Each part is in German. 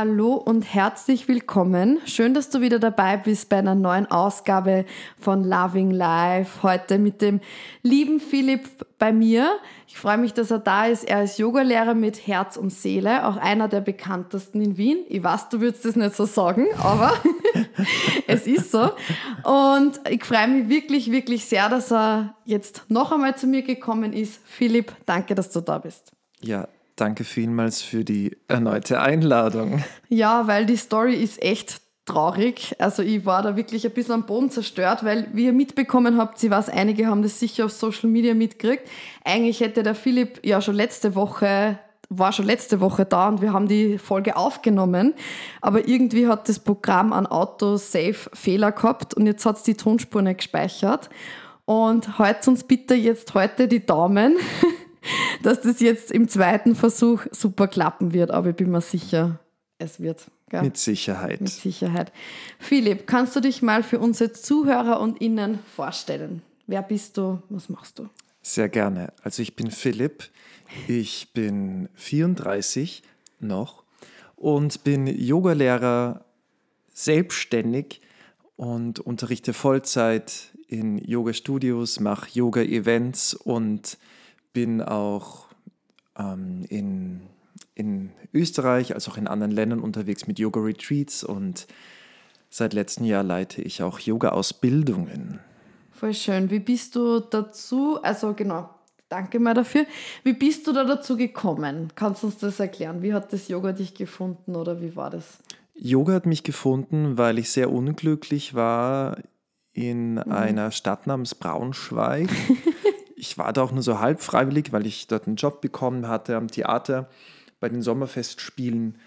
Hallo und herzlich willkommen. Schön, dass du wieder dabei bist bei einer neuen Ausgabe von Loving Life. Heute mit dem lieben Philipp bei mir. Ich freue mich, dass er da ist. Er ist Yogalehrer mit Herz und Seele, auch einer der bekanntesten in Wien. Ich weiß, du würdest das nicht so sagen, aber es ist so. Und ich freue mich wirklich, wirklich sehr, dass er jetzt noch einmal zu mir gekommen ist. Philipp, danke, dass du da bist. Ja, Danke vielmals für die erneute Einladung. Ja, weil die Story ist echt traurig. Also ich war da wirklich ein bisschen am Boden zerstört, weil wie ihr mitbekommen habt, sie weiß, einige haben das sicher auf Social Media mitgekriegt. Eigentlich hätte der Philipp ja schon letzte Woche war schon letzte Woche da und wir haben die Folge aufgenommen. Aber irgendwie hat das Programm an Auto-Safe Fehler gehabt und jetzt hat es die Tonspur nicht gespeichert. Und heute uns bitte jetzt heute die Daumen, dass das jetzt im zweiten Versuch super klappen wird, aber ich bin mir sicher, es wird. Gell? Mit Sicherheit. Mit Sicherheit. Philipp, kannst du dich mal für unsere Zuhörer und Innen vorstellen? Wer bist du? Was machst du? Sehr gerne. Also ich bin Philipp, ich bin 34 noch und bin Yogalehrer selbstständig und unterrichte Vollzeit in Yoga-Studios, mache Yoga-Events und bin auch ähm, in, in Österreich als auch in anderen Ländern unterwegs mit Yoga-Retreats und seit letztem Jahr leite ich auch Yoga-Ausbildungen. Voll schön. Wie bist du dazu, also genau, danke mal dafür. Wie bist du da dazu gekommen? Kannst du uns das erklären? Wie hat das Yoga dich gefunden oder wie war das? Yoga hat mich gefunden, weil ich sehr unglücklich war in mhm. einer Stadt namens Braunschweig. ich war da auch nur so halb freiwillig, weil ich dort einen Job bekommen hatte am Theater bei den Sommerfestspielen.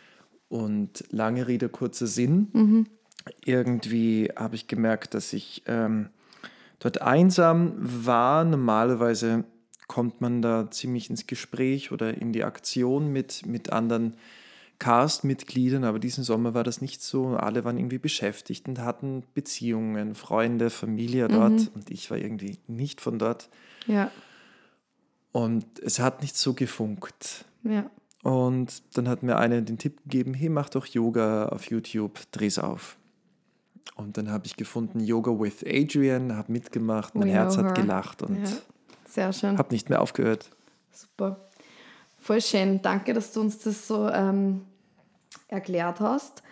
Und lange Rede, kurzer Sinn. Mhm. Irgendwie habe ich gemerkt, dass ich ähm, dort einsam war. Normalerweise kommt man da ziemlich ins Gespräch oder in die Aktion mit, mit anderen Cast-Mitgliedern, aber diesen Sommer war das nicht so. Alle waren irgendwie beschäftigt und hatten Beziehungen, Freunde, Familie dort mhm. und ich war irgendwie nicht von dort. Ja. Und es hat nicht so gefunkt. Ja. Und dann hat mir einer den Tipp gegeben, hey, mach doch Yoga auf YouTube, dreh's auf. Und dann habe ich gefunden Yoga with Adrian, habe mitgemacht, mein We Herz hat gelacht und ja. Habe nicht mehr aufgehört. Super. Voll schön. Danke, dass du uns das so ähm, erklärt hast.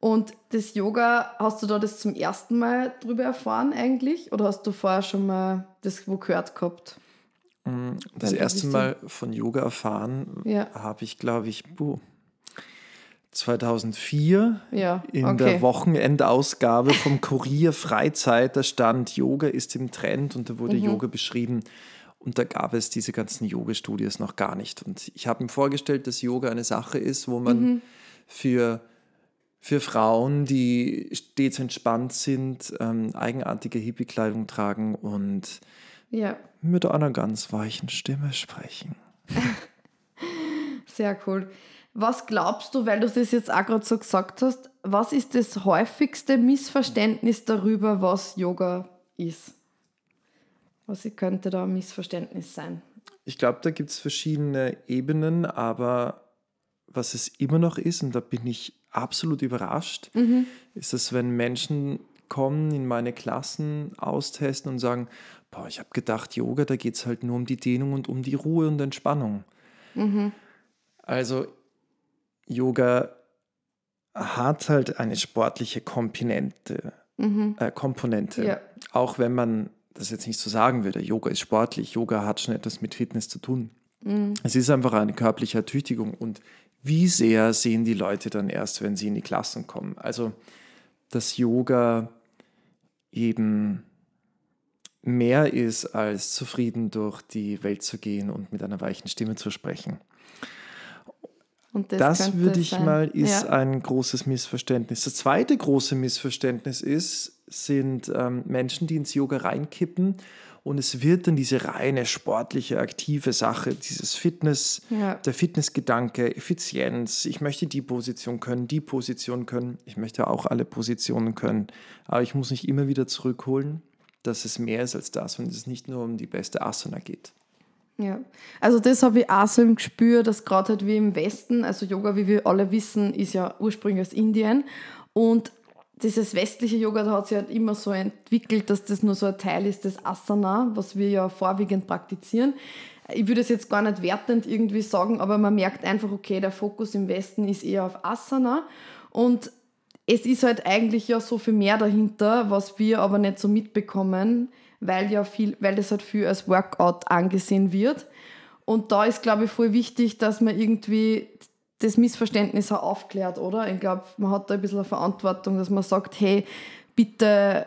Und das Yoga, hast du da das zum ersten Mal drüber erfahren eigentlich? Oder hast du vorher schon mal das wo gehört gehabt? Mm, das Weil erste Mal von Yoga erfahren ja. habe ich, glaube ich, buh, 2004 ja, in okay. der Wochenendausgabe vom Kurier Freizeit. Da stand, Yoga ist im Trend und da wurde mhm. Yoga beschrieben. Und da gab es diese ganzen Yoga-Studios noch gar nicht. Und ich habe mir vorgestellt, dass Yoga eine Sache ist, wo man mhm. für für Frauen, die stets entspannt sind, ähm, eigenartige Hippie-Kleidung tragen und ja. mit einer ganz weichen Stimme sprechen. Sehr cool. Was glaubst du, weil du das jetzt auch gerade so gesagt hast, was ist das häufigste Missverständnis darüber, was Yoga ist? Was könnte da ein Missverständnis sein? Ich glaube, da gibt es verschiedene Ebenen, aber was es immer noch ist, und da bin ich absolut überrascht, mhm. ist, dass wenn Menschen kommen in meine Klassen, austesten und sagen, boah, ich habe gedacht, Yoga, da geht es halt nur um die Dehnung und um die Ruhe und Entspannung. Mhm. Also Yoga hat halt eine sportliche Komponente. Mhm. Äh, Komponente. Ja. Auch wenn man das jetzt nicht so sagen würde, Yoga ist sportlich, Yoga hat schon etwas mit Fitness zu tun. Mhm. Es ist einfach eine körperliche Ertüchtigung und wie sehr sehen die Leute dann erst, wenn sie in die Klassen kommen? Also, dass Yoga eben mehr ist, als zufrieden durch die Welt zu gehen und mit einer weichen Stimme zu sprechen. Das, das würde ich sein. mal, ist ja. ein großes Missverständnis. Das zweite große Missverständnis ist, sind ähm, Menschen, die ins Yoga reinkippen und es wird dann diese reine sportliche, aktive Sache, dieses Fitness, Ja. der Fitnessgedanke, Effizienz. Ich möchte die Position können, die Position können. Ich möchte auch alle Positionen können. Aber ich muss mich immer wieder zurückholen, dass es mehr ist als das und es nicht nur um die beste Asana geht. Ja, also das habe ich auch so im Gespür, dass gerade halt wie im Westen, also Yoga, wie wir alle wissen, ist ja ursprünglich aus Indien und dieses westliche Yoga, da hat sich halt immer so entwickelt, dass das nur so ein Teil ist des Asana, was wir ja vorwiegend praktizieren. Ich würde es jetzt gar nicht wertend irgendwie sagen, aber man merkt einfach, okay, der Fokus im Westen ist eher auf Asana und es ist halt eigentlich ja so viel mehr dahinter, was wir aber nicht so mitbekommen, weil ja viel, weil das halt viel als Workout angesehen wird. Und da ist, glaube ich, voll wichtig, dass man irgendwie das Missverständnis auch aufklärt, oder? Ich glaube, man hat da ein bisschen eine Verantwortung, dass man sagt, hey, bitte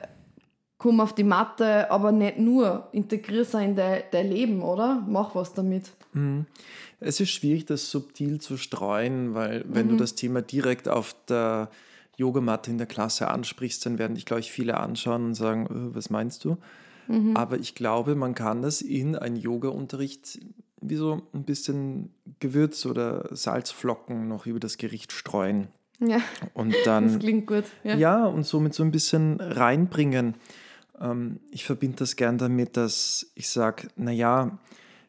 komm auf die Matte, aber nicht nur, integrier es in dein, dein Leben, oder? Mach was damit. Es ist schwierig, das subtil zu streuen, weil wenn du das Thema direkt auf der Yogamatte in der Klasse ansprichst, dann werden dich, glaube ich, viele anschauen und sagen, "Äh, was meinst du? Aber ich glaube, man kann das in einen Yoga-Unterricht wie so ein bisschen Gewürz oder Salzflocken noch über das Gericht streuen. Ja, Und das dann klingt gut. Ja. ja, und somit so ein bisschen reinbringen. Ähm, ich verbinde das gern damit, dass ich sage, naja,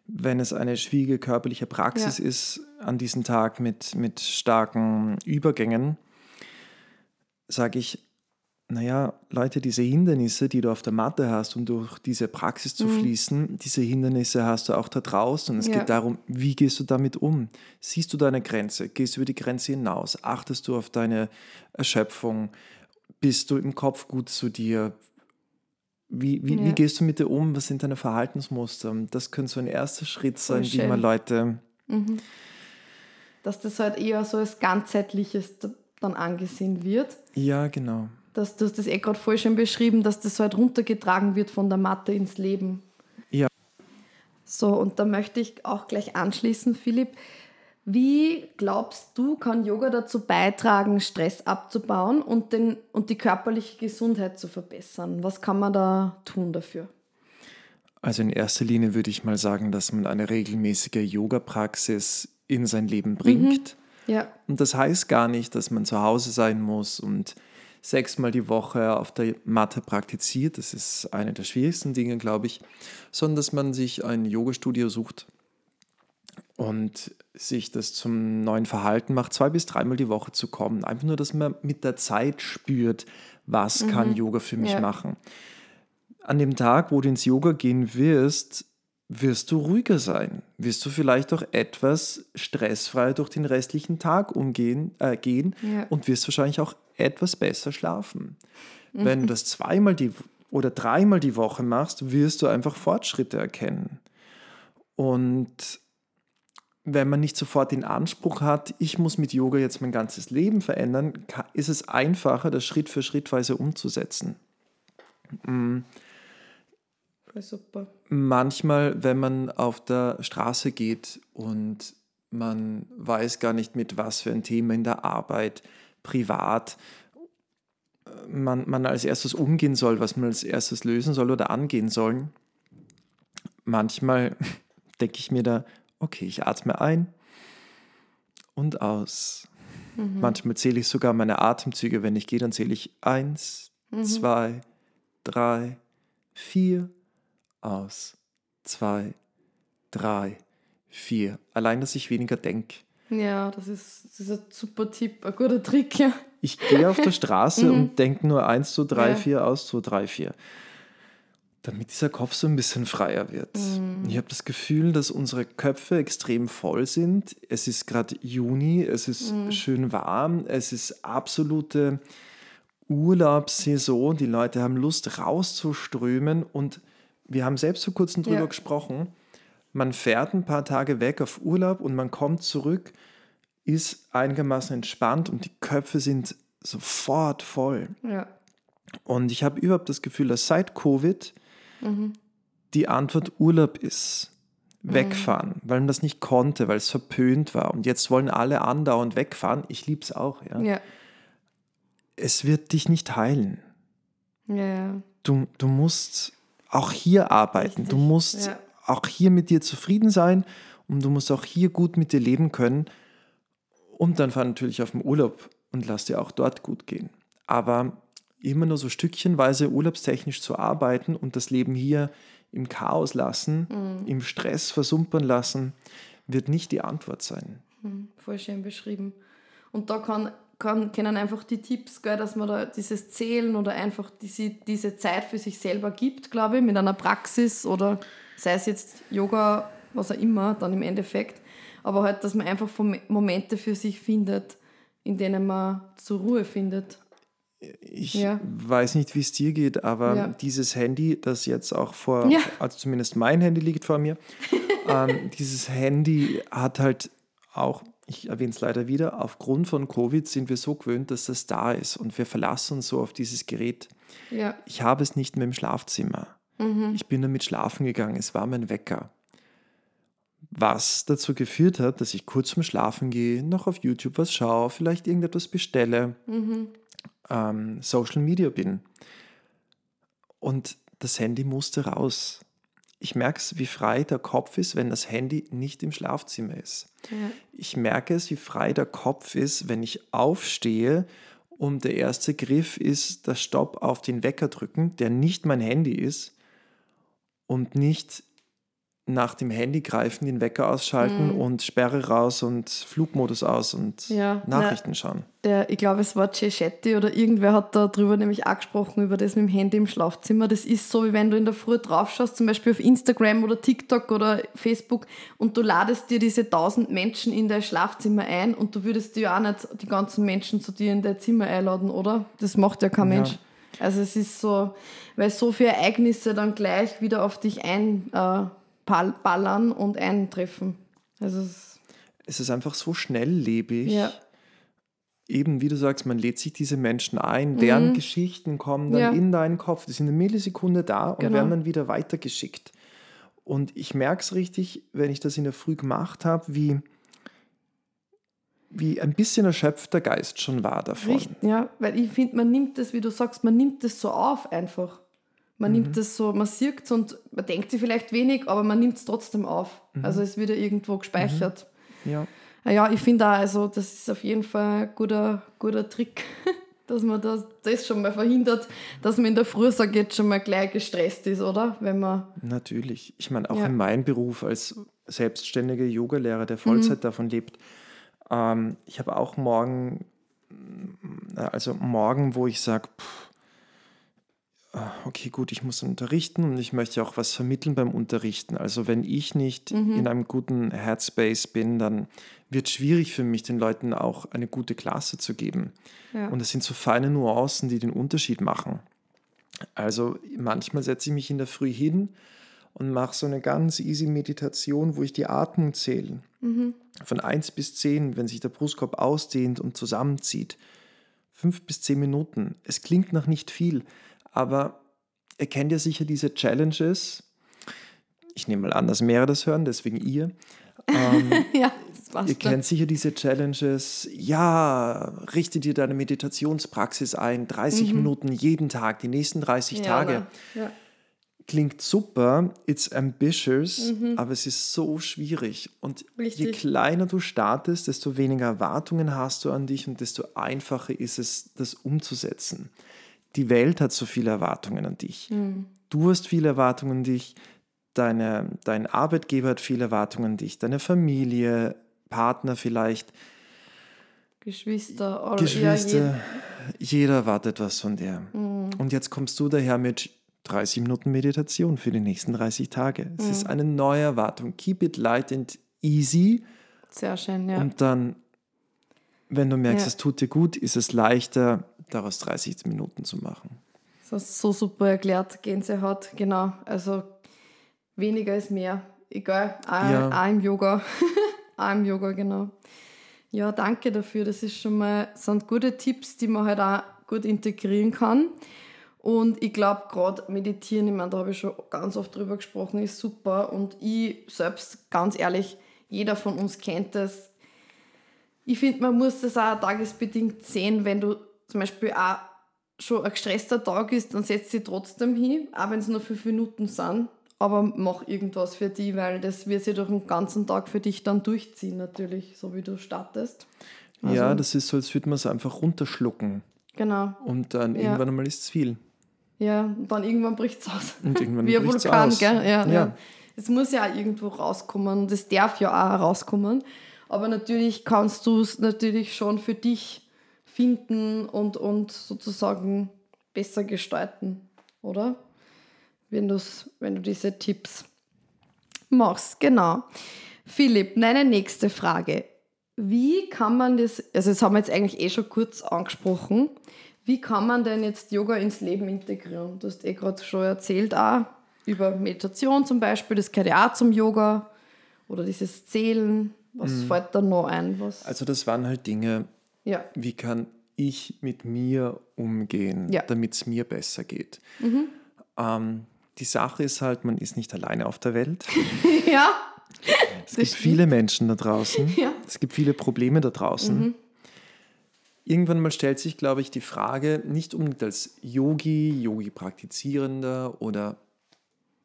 wenn es eine schwierige körperliche Praxis Ja. ist an diesem Tag mit, mit starken Übergängen, sage ich, naja, Leute, diese Hindernisse, die du auf der Matte hast, um durch diese Praxis zu fließen, diese Hindernisse hast du auch da draußen. Und es Ja. geht darum, wie gehst du damit um? Siehst du deine Grenze? Gehst du über die Grenze hinaus? Achtest du auf deine Erschöpfung? Bist du im Kopf gut zu dir? Wie, wie, Ja. wie gehst du mit dir um? Was sind deine Verhaltensmuster? Das könnte so ein erster Schritt sein, wie man. Leute Dass das halt eher so als ganzheitliches dann angesehen wird. Ja, genau. Dass du hast das eh gerade voll schön beschrieben, dass das halt runtergetragen wird von der Matte ins Leben. Ja. So, und da möchte ich auch gleich anschließen, Philipp. Wie glaubst du, kann Yoga dazu beitragen, Stress abzubauen und, den, und die körperliche Gesundheit zu verbessern? Was kann man da tun dafür? Also in erster Linie würde ich mal sagen, dass man eine regelmäßige Yoga-Praxis in sein Leben bringt. Ja, Und das heißt gar nicht, dass man zu Hause sein muss und sechsmal die Woche auf der Matte praktiziert. Das ist eine der schwierigsten Dinge, glaube ich. Sondern dass man sich ein Yoga-Studio sucht und sich das zum neuen Verhalten macht, zwei bis dreimal die Woche zu kommen. Einfach nur, dass man mit der Zeit spürt, was kann Yoga für mich Ja. machen. An dem Tag, wo du ins Yoga gehen wirst, wirst du ruhiger sein. Wirst du vielleicht auch etwas stressfreier durch den restlichen Tag umgehen äh, gehen Ja. und wirst wahrscheinlich auch etwas besser schlafen. Wenn du das zweimal die oder dreimal die Woche machst, wirst du einfach Fortschritte erkennen. Und wenn man nicht sofort den Anspruch hat, ich muss mit Yoga jetzt mein ganzes Leben verändern, ist es einfacher, das Schritt für Schrittweise umzusetzen. voll super. Manchmal, wenn man auf der Straße geht und man weiß gar nicht, mit was für ein Thema in der Arbeit, privat, äh, man, man als erstes umgehen soll, was man als erstes lösen soll oder angehen soll. Manchmal denke ich mir da, okay, ich atme ein und aus. Manchmal zähle ich sogar meine Atemzüge. Wenn ich gehe, dann zähle ich eins, zwei, drei, vier, aus, zwei, drei, vier. Allein, dass ich weniger denke. Ja, das ist, das ist ein super Tipp, ein guter Trick. Ja. Ich gehe auf der Straße und denke nur eins, zwei, drei, Ja. vier, aus, zwei, drei, vier. Damit dieser Kopf so ein bisschen freier wird. Ich habe das Gefühl, dass unsere Köpfe extrem voll sind. Es ist gerade Juni, es ist schön warm, es ist absolute Urlaubssaison. Die Leute haben Lust rauszuströmen und wir haben selbst vor kurzem drüber Ja. gesprochen. Man fährt ein paar Tage weg auf Urlaub und man kommt zurück, ist einigermaßen entspannt und die Köpfe sind sofort voll. Ja. Und ich habe überhaupt das Gefühl, dass seit Covid die Antwort Urlaub ist. Wegfahren, weil man das nicht konnte, weil es verpönt war. Und jetzt wollen alle andauernd wegfahren. Ich liebe es auch. Ja. ja. Es wird dich nicht heilen. Ja. Du, du musst auch hier arbeiten. Du musst ja. Auch hier mit dir zufrieden sein und du musst auch hier gut mit dir leben können. Und dann fahr natürlich auf den Urlaub und lass dir auch dort gut gehen. Aber immer nur so stückchenweise urlaubstechnisch zu arbeiten und das Leben hier im Chaos lassen, im Stress versumpern lassen, wird nicht die Antwort sein. Hm, voll schön beschrieben. Und da kann, kann, können einfach die Tipps, gell, dass man da dieses Zählen oder einfach diese, diese Zeit für sich selber gibt, glaube ich, mit einer Praxis oder sei es jetzt Yoga, was auch immer, dann im Endeffekt. Aber halt, dass man einfach Momente für sich findet, in denen man zur Ruhe findet. Ich Ja. weiß nicht, wie es dir geht, aber Ja. dieses Handy, das jetzt auch vor, Ja. also zumindest mein Handy liegt vor mir, ähm, dieses Handy hat halt auch, ich erwähne es leider wieder, aufgrund von Covid sind wir so gewöhnt, dass das da ist und wir verlassen uns so auf dieses Gerät. Ich habe es nicht mehr im Schlafzimmer. Mhm. Ich bin damit schlafen gegangen, es war mein Wecker. Was dazu geführt hat, dass ich kurz zum Schlafen gehe, noch auf YouTube was schaue, vielleicht irgendetwas bestelle, Mhm. ähm, Social Media bin. Und das Handy musste raus. Ich merke es, wie frei der Kopf ist, wenn das Handy nicht im Schlafzimmer ist. ja. Ich merke es, wie frei der Kopf ist, wenn ich aufstehe und der erste Griff ist das Stopp auf den Wecker drücken, der nicht mein Handy ist und nicht nach dem Handy greifen, den Wecker ausschalten und Sperre raus und Flugmodus aus und Ja, Nachrichten schauen. Der, ich glaube, es war Shetty oder irgendwer hat darüber nämlich auch gesprochen, über das mit dem Handy im Schlafzimmer. Das ist so, wie wenn du in der Früh draufschaust, zum Beispiel auf Instagram oder TikTok oder Facebook und du ladest dir diese tausend Menschen in dein Schlafzimmer ein und du würdest dir ja auch nicht die ganzen Menschen zu dir in dein Zimmer einladen, oder? Das macht ja kein Ja. Also es ist so, weil so viele Ereignisse dann gleich wieder auf dich einballern äh, und eintreffen. Also es, Es ist einfach so schnelllebig. ja. eben, wie du sagst, man lädt sich diese Menschen ein, deren Geschichten kommen dann Mhm. Ja. in deinen Kopf. Die sind eine Millisekunde da und Genau. werden dann wieder weitergeschickt. Und ich merke es richtig, wenn ich das in der Früh gemacht habe, wie, wie ein bisschen erschöpft der Geist schon war davon. Richtig, ja, weil ich finde, man nimmt das, wie du sagst, man nimmt das so auf einfach. Man nimmt das so, man sieht und man denkt sich vielleicht wenig, aber man nimmt es trotzdem auf. Also es wird ja irgendwo gespeichert. Ja. Ah Ja, ich finde auch, also das ist auf jeden Fall ein guter, guter Trick, dass man das, das schon mal verhindert, dass man in der Früh sagt, jetzt schon mal gleich gestresst ist, oder? Wenn man, Natürlich. Ich meine, auch Ja. in meinem Beruf als selbstständiger Yogalehrer, der Vollzeit Mhm. davon lebt, ähm, ich habe auch morgen, äh, also morgen, wo ich sage, okay, gut, ich muss unterrichten und ich möchte auch was vermitteln beim Unterrichten. Also wenn ich nicht Mhm. in einem guten Headspace bin, dann wird es schwierig für mich, den Leuten auch eine gute Klasse zu geben. ja. Und es sind so feine Nuancen, die den Unterschied machen. Also manchmal setze ich mich in der Früh hin und mache so eine ganz easy Meditation, wo ich die Atmung zähle. Von 1 bis 10, wenn sich der Brustkorb ausdehnt und zusammenzieht. 5 bis 10 Minuten. Es klingt noch nicht viel, aber ihr kennt ja sicher diese Challenges. Ich nehme mal an, dass mehrere das hören, deswegen ihr. Ähm, ja, das passt Ihr kennt sicher diese Challenges. Ja, richte dir deine Meditationspraxis ein. 30 Minuten jeden Tag, die nächsten 30 Ja, Tage. Ja. Klingt super, it's ambitious, aber es ist so schwierig. Und je Richtig. kleiner du startest, desto weniger Erwartungen hast du an dich und desto einfacher ist es, das umzusetzen. Die Welt hat so viele Erwartungen an dich. Du hast viele Erwartungen an dich. Deine, dein Arbeitgeber hat viele Erwartungen an dich. Deine Familie, Partner vielleicht, Geschwister oder Geschwister. Ja, jeder erwartet was von dir. Mhm. Und jetzt kommst du daher mit 30 Minuten Meditation für die nächsten 30 Tage. Es Mhm. ist eine neue Erwartung. Keep it light and easy. sehr schön, ja. Und dann, wenn du merkst, Ja. es tut dir gut, ist es leichter, daraus 30 Minuten zu machen. Das du so super erklärt, Gänsehaut, genau. Also weniger ist mehr. Egal, auch, Ja. auch im Yoga. auch im Yoga, genau. Ja, danke dafür. Das ist schon mal, sind gute Tipps, die man halt auch gut integrieren kann. Und ich glaube, gerade meditieren, ich meine, da habe ich schon ganz oft drüber gesprochen, ist super. Und ich selbst, ganz ehrlich, jeder von uns kennt das. Ich finde, man muss das auch tagesbedingt sehen, wenn du zum Beispiel auch schon ein gestresster Tag ist, dann setz dich trotzdem hin, auch wenn es nur fünf Minuten sind. Aber mach irgendwas für dich, weil das wird sich durch den ganzen Tag für dich dann durchziehen, natürlich, so wie du startest. Also, ja, das ist so, als würde man es einfach runterschlucken. Genau. Und dann Ja. irgendwann einmal ist es viel. Ja, und dann irgendwann bricht es aus. Und irgendwann Wie ein Vulkan, aus. gell? Ja, ja. Ja. Es muss ja auch irgendwo rauskommen und es darf ja auch rauskommen. Aber natürlich kannst du es natürlich schon für dich finden und, und sozusagen besser gestalten, oder? Wenn, du's, wenn du diese Tipps machst, genau. Philipp, deine nächste Frage. Wie kann man das, also das haben wir jetzt eigentlich eh schon kurz angesprochen, wie kann man denn jetzt Yoga ins Leben integrieren? Du hast eh gerade schon erzählt, auch über Meditation zum Beispiel, das gehört ja auch zum Yoga oder dieses Zählen. Was fällt da noch ein? Was, Also das waren halt Dinge, ja, wie kann ich mit mir umgehen, Ja. damit es mir besser geht. Ähm, die Sache ist halt, man ist nicht alleine auf der Welt. ja, Es gibt viele Menschen da draußen. Ja. Es gibt viele Probleme da draußen. Irgendwann mal stellt sich, glaube ich, die Frage, nicht unbedingt als Yogi, Yogi-Praktizierender oder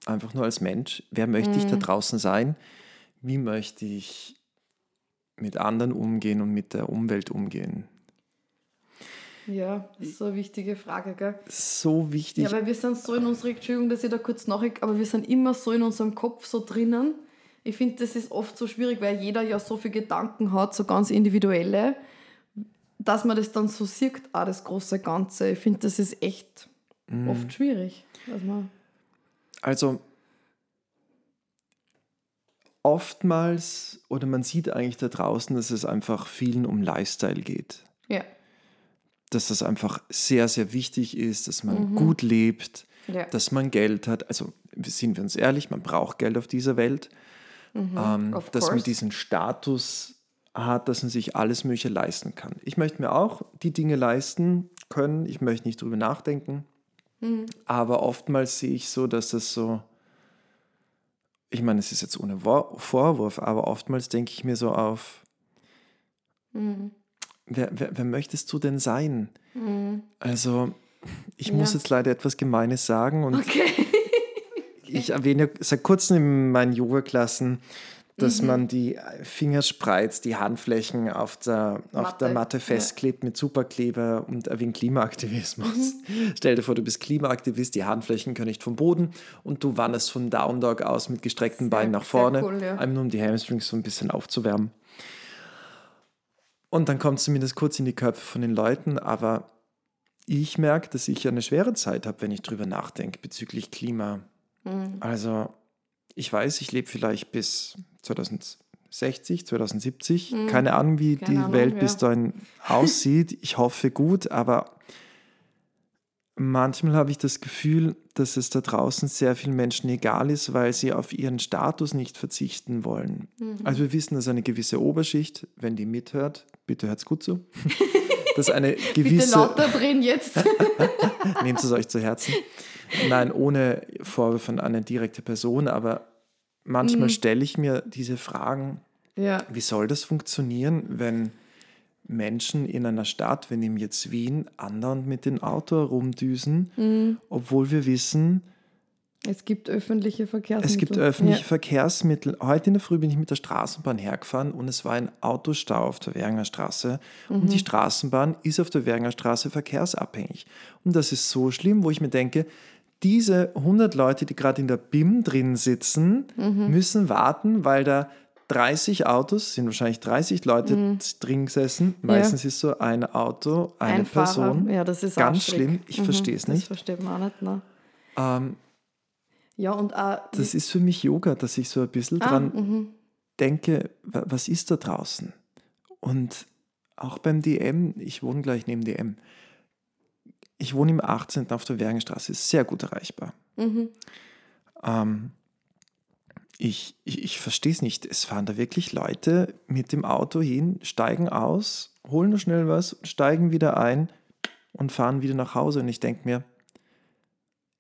einfach nur als Mensch, wer möchte ich da draußen sein? Wie möchte ich mit anderen umgehen und mit der Umwelt umgehen? ja, das ist so eine wichtige Frage, gell? So wichtig. Ja, weil wir sind so in unserer, Entschuldigung, dass ich da kurz nachrück, aber wir sind immer so in unserem Kopf so drinnen. Ich finde, das ist oft so schwierig, weil jeder ja so viele Gedanken hat, so ganz individuelle, dass man das dann so sieht, auch das große Ganze. Ich finde, das ist echt oft schwierig. Man, Also oftmals, oder man sieht eigentlich da draußen, dass es einfach vielen um Lifestyle geht. ja, Dass das einfach sehr, sehr wichtig ist, dass man gut lebt, ja. dass man Geld hat. Also sind wir uns ehrlich, man braucht Geld auf dieser Welt. ähm, of dass man course. diesen Status hat, dass man sich alles Mögliche leisten kann. Ich möchte mir auch die Dinge leisten können. Ich möchte nicht drüber nachdenken. Aber oftmals sehe ich so, dass das so, ich meine, es ist jetzt ohne Vorwurf, aber oftmals denke ich mir so auf, wer, wer, wer möchtest du denn sein? Also, ich muss Ja. jetzt leider etwas Gemeines sagen und Okay. ich erwähne seit kurzem in meinen Yoga-Klassen, dass Mhm. man die Finger spreizt, die Handflächen auf der, auf der Matte, Matte ja. festklebt mit Superkleber und erwähnt Klimaaktivismus. Mhm. Stell dir vor, du bist Klimaaktivist, die Handflächen können nicht vom Boden und du wanderst von Down Dog aus mit gestreckten Sehr- Beinen nach vorne, cool, ja. einfach nur um die Hamstrings so ein bisschen aufzuwärmen. Und dann kommt es zumindest kurz in die Köpfe von den Leuten, aber ich merke, dass ich eine schwere Zeit habe, wenn ich drüber nachdenke bezüglich Klima. Mhm. Also, ich weiß, ich lebe vielleicht bis 2060, 2070. Keine Ahnung, wie Mhm. Keine die Ahnung, Welt ja. bis dahin aussieht. Ich hoffe gut, aber manchmal habe ich das Gefühl, dass es da draußen sehr vielen Menschen egal ist, weil sie auf ihren Status nicht verzichten wollen. Mhm. Also wir wissen, dass eine gewisse Oberschicht, wenn die mithört, bitte hört's gut zu, dass eine Bitte gewisse... lauter drehen jetzt. Nehmt es euch zu Herzen. Nein, ohne Vorwürfe an eine direkte Person, aber manchmal stelle ich mir diese Fragen, ja. wie soll das funktionieren, wenn Menschen in einer Stadt, wir nehmen jetzt Wien, andauernd mit dem Auto herumdüsen, obwohl wir wissen, Es gibt öffentliche Verkehrsmittel. es gibt öffentliche Ja. Verkehrsmittel. Heute in der Früh bin ich mit der Straßenbahn hergefahren und es war ein Autostau auf der Währinger Straße. Und die Straßenbahn ist auf der Währinger Straße verkehrsabhängig. Und das ist so schlimm, wo ich mir denke, diese 100 Leute, die gerade in der BIM drin sitzen, müssen warten, weil da 30 Autos, sind wahrscheinlich 30 Leute drin gesessen. Meistens ist so ein Auto, eine Ein Fahrer. Person. Ja, das ist Ganz schlimm. Ich Mhm, verstehe es Das nicht. versteht man auch nicht. Ne? Ähm, Ja, und auch, Das ist für mich Yoga, dass ich so ein bisschen Ah, dran denke, wa- was ist da draußen? Und auch beim DM, ich wohne gleich neben DM. Ich wohne im 18. auf der Wergenstraße, ist sehr gut erreichbar. Mhm. Ähm, ich ich, ich verstehe es nicht. Es fahren da wirklich Leute mit dem Auto hin, steigen aus, holen nur schnell was, steigen wieder ein und fahren wieder nach Hause. Und ich denke mir,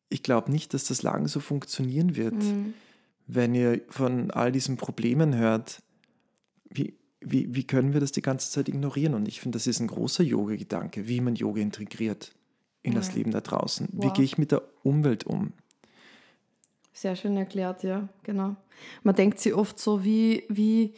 ich glaube nicht, dass das lange so funktionieren wird Mhm. wenn ihr von all diesen Problemen hört, wie, wie, wie können wir das die ganze Zeit ignorieren? Und ich finde, das ist ein großer Yoga-Gedanke, wie man Yoga integriert in das Leben da draußen. Wie Wow. gehe ich mit der Umwelt um? Sehr schön erklärt, ja, genau. Man denkt sich oft so, wie, wie,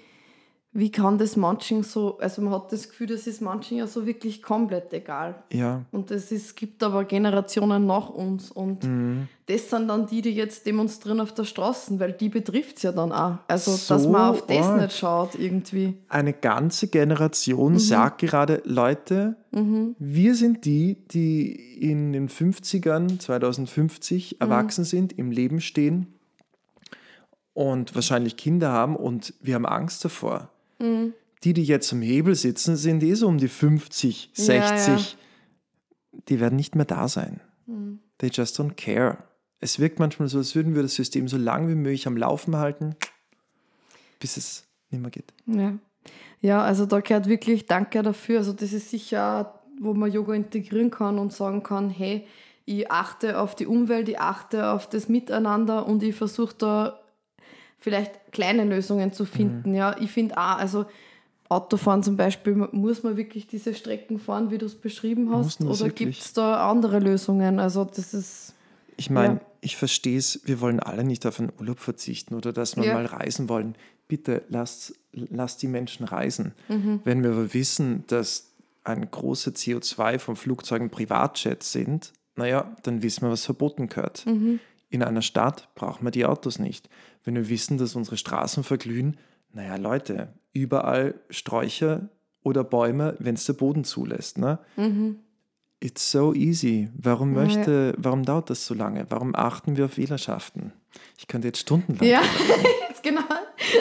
wie kann das manchen so, also man hat das Gefühl, das ist manchen ja so wirklich komplett egal. Ja, Und es ist, gibt aber Generationen nach uns. Und Mhm. das sind dann die, die jetzt demonstrieren auf der Straße, weil die betrifft es ja dann auch. Also, dass So man auf das nicht schaut irgendwie. eine ganze Generation Mhm. sagt gerade, Leute, wir sind die, die in den 50ern, 2050 Mhm. erwachsen sind, im Leben stehen und wahrscheinlich Kinder haben und wir haben Angst davor. Mhm. Die, die jetzt am Hebel sitzen, sind eh so um die 50, Ja, 60. Die werden nicht mehr da sein. Mhm. They just don't care. Es wirkt manchmal so, als würden wir das System so lange wie möglich am Laufen halten, bis es nicht mehr geht. Ja. ja, also da gehört wirklich Danke dafür. Also das ist sicher, wo man Yoga integrieren kann und sagen kann, hey, ich achte auf die Umwelt, ich achte auf das Miteinander und ich versuche da vielleicht kleine Lösungen zu finden. Ja, ich finde auch, also Autofahren zum Beispiel, muss man wirklich diese Strecken fahren, wie du es beschrieben hast? Man Oder gibt es da andere Lösungen? Also das ist, Ich meine, Ja. ich verstehe es, wir wollen alle nicht auf einen Urlaub verzichten oder dass wir Ja. mal reisen wollen. Bitte lasst, lasst die Menschen reisen. Mhm. Wenn wir aber wissen, dass ein großer CO2 von Flugzeugen Privatjets sind, naja, dann wissen wir, was verboten gehört. Mhm. In einer Stadt brauchen wir die Autos nicht. Wenn wir wissen, dass unsere Straßen verglühen, naja, Leute, überall Sträucher oder Bäume, wenn es der Boden zulässt. Ne? It's so easy. Warum Ja. möchte, warum dauert das so lange? Warum achten wir auf Wählerschafen? Ich könnte jetzt stundenlang. ja, jetzt genau,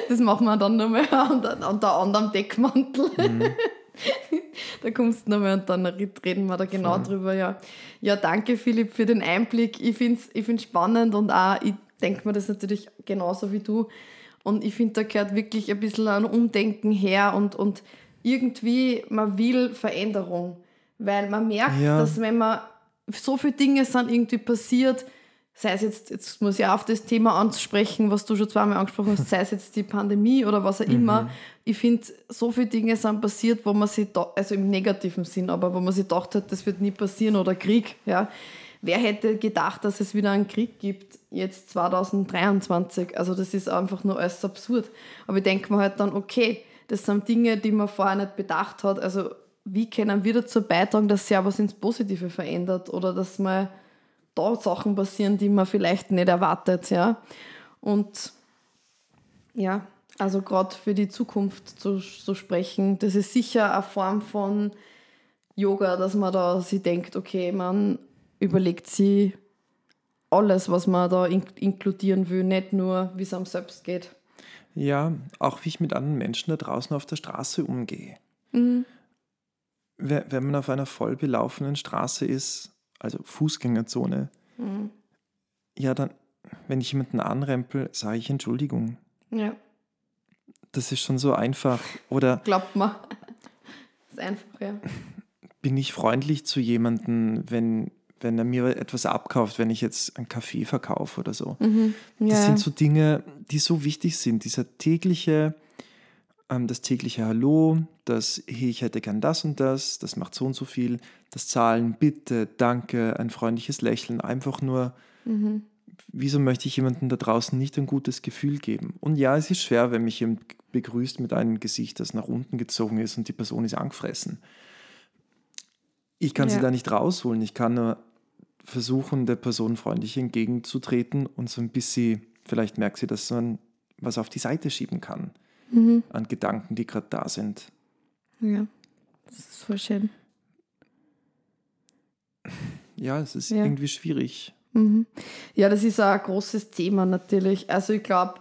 das machen wir dann nochmal unter, unter anderem Deckmantel. Mhm. da kommst du nochmal und dann reden wir da genau drüber. Ja. ja, danke Philipp für den Einblick. Ich finde es ich find's spannend und auch, ich denke mir das natürlich genauso wie du. Und ich finde, da gehört wirklich ein bisschen ein Umdenken her und, und irgendwie, man will Veränderung. Weil man merkt, Ja. dass wenn man so viele Dinge sind irgendwie passiert, sei es jetzt, jetzt muss ich auch auf das Thema ansprechen, was du schon zweimal angesprochen hast, sei es jetzt die Pandemie oder was auch immer. Ich finde, so viele Dinge sind passiert, wo man sich, da, also im negativen Sinn, aber wo man sich gedacht hat, das wird nie passieren oder Krieg. Ja. Wer hätte gedacht, dass es wieder einen Krieg gibt, jetzt 2023? Also das ist einfach nur alles absurd. Aber ich denke mir halt dann, okay, das sind Dinge, die man vorher nicht bedacht hat. Also wie können wir dazu beitragen, dass sich auch was ins Positive verändert oder dass mal da Sachen passieren, die man vielleicht nicht erwartet, ja. Und ja, also gerade für die Zukunft zu, zu sprechen, das ist sicher eine Form von Yoga, dass man da sich denkt, okay, man überlegt sich alles, was man da in inkludieren will, nicht nur, wie es einem selbst geht. Ja, auch wie ich mit anderen Menschen da draußen auf der Straße umgehe. Mhm. Wenn man auf einer voll belaufenen Straße ist, also Fußgängerzone, Mhm. ja, dann, wenn ich jemanden anrempel, sage ich Entschuldigung. Ja, Das ist schon so einfach. Oder glaubt man. ist einfach, ja. bin ich freundlich zu jemandem, wenn, wenn er mir etwas abkauft, wenn ich jetzt einen Kaffee verkaufe oder so. Mhm. Das ja. sind so Dinge, die so wichtig sind. Dieser tägliche, ähm, das tägliche Hallo, das, hey, ich hätte gern das und das, das macht so und so viel, das Zahlen, bitte, danke, ein freundliches Lächeln, einfach nur, Mhm. wieso möchte ich jemandem da draußen nicht ein gutes Gefühl geben? Und ja, es ist schwer, wenn mich jemand begrüßt mit einem Gesicht, das nach unten gezogen ist und die Person ist angefressen. Ich kann sie Ja. da nicht rausholen. Ich kann nur versuchen, der Person freundlich entgegenzutreten und so ein bisschen, vielleicht merkt sie, dass man was auf die Seite schieben kann Mhm. an Gedanken, die gerade da sind. Ja, das ist voll schön. Ja, es ist Ja. irgendwie schwierig. Mhm. Ja, das ist auch ein großes Thema natürlich. Also ich glaube,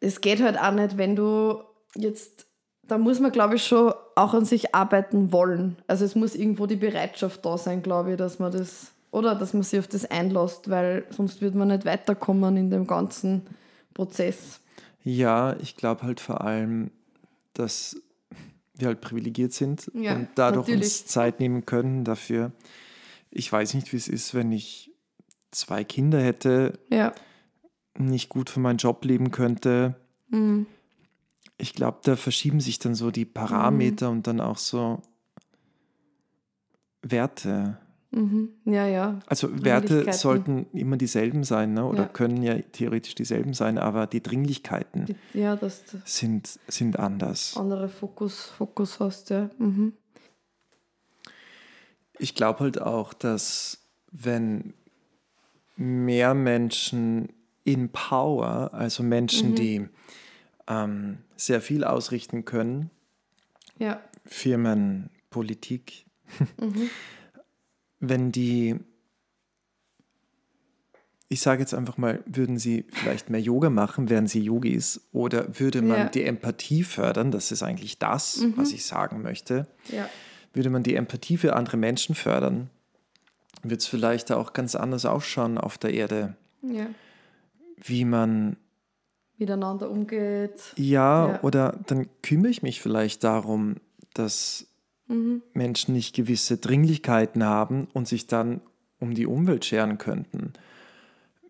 es geht halt auch nicht, wenn du jetzt, da muss man glaube ich schon auch an sich arbeiten wollen. Also es muss irgendwo die Bereitschaft da sein, glaube ich, dass man das, oder dass man sich auf das einlässt, weil sonst wird man nicht weiterkommen in dem ganzen Prozess. Ja, ich glaube halt vor allem, dass wir halt privilegiert sind Ja, und dadurch natürlich. uns Zeit nehmen können dafür. Ich weiß nicht, wie es ist, wenn ich zwei Kinder hätte, Ja. nicht gut für meinen Job leben könnte. Mhm. Ich glaube, da verschieben sich dann so die Parameter und dann auch so Werte. Mhm. Ja, ja. Also Werte sollten immer dieselben sein, ne? oder Ja. können ja theoretisch dieselben sein, aber die Dringlichkeiten Die- Ja, dass du sind, sind anders. andere Fokus, Fokus hast, ja. Mhm. Ich glaube halt auch, dass wenn mehr Menschen in Power, also Menschen, die ähm, sehr viel ausrichten können, Ja. Firmen, Politik, wenn die, ich sage jetzt einfach mal, würden sie vielleicht mehr Yoga machen, wären sie Yogis, oder würde man Ja. die Empathie fördern, das ist eigentlich das, was ich sagen möchte, Ja. würde man die Empathie für andere Menschen fördern, wird es vielleicht auch ganz anders ausschauen auf der Erde, Ja. wie man Miteinander umgeht. Ja, Ja. oder dann kümmere ich mich vielleicht darum, dass Mhm. Menschen nicht gewisse Dringlichkeiten haben und sich dann um die Umwelt scheren könnten.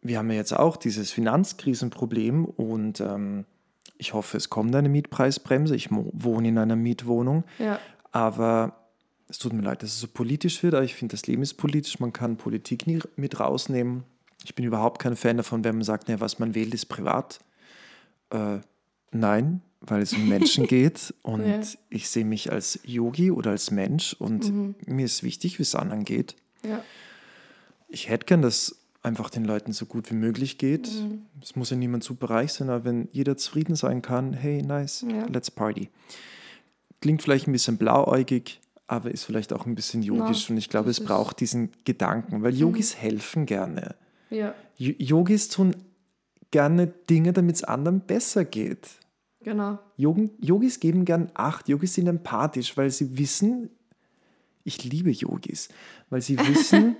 Wir haben ja jetzt auch dieses Finanzkrisenproblem und ähm, ich hoffe, es kommt eine Mietpreisbremse. Ich wohne in einer Mietwohnung, Ja. aber es tut mir leid, dass es so politisch wird, aber ich finde, das Leben ist politisch. Man kann Politik nie mit rausnehmen. Ich bin überhaupt kein Fan davon, wenn man sagt, ja, was man wählt, ist privat. Äh, nein, weil es um Menschen geht und Ja. ich sehe mich als Yogi oder als Mensch und mir ist wichtig, wie es anderen geht. Ja. Ich hätte gern, dass einfach den Leuten so gut wie möglich geht. Mhm. Es muss ja niemand super reich sein, aber wenn jeder zufrieden sein kann, hey, nice, Ja. let's party. Klingt vielleicht ein bisschen blauäugig, aber ist vielleicht auch ein bisschen yogisch Na, und ich glaube, es braucht diesen Gedanken, weil Yogis helfen gerne. Ja. Yogis tun gerne Dinge, damit es anderen besser geht. Genau. Yogis geben gern Acht. Yogis sind empathisch, weil sie wissen, ich liebe Yogis, weil sie wissen,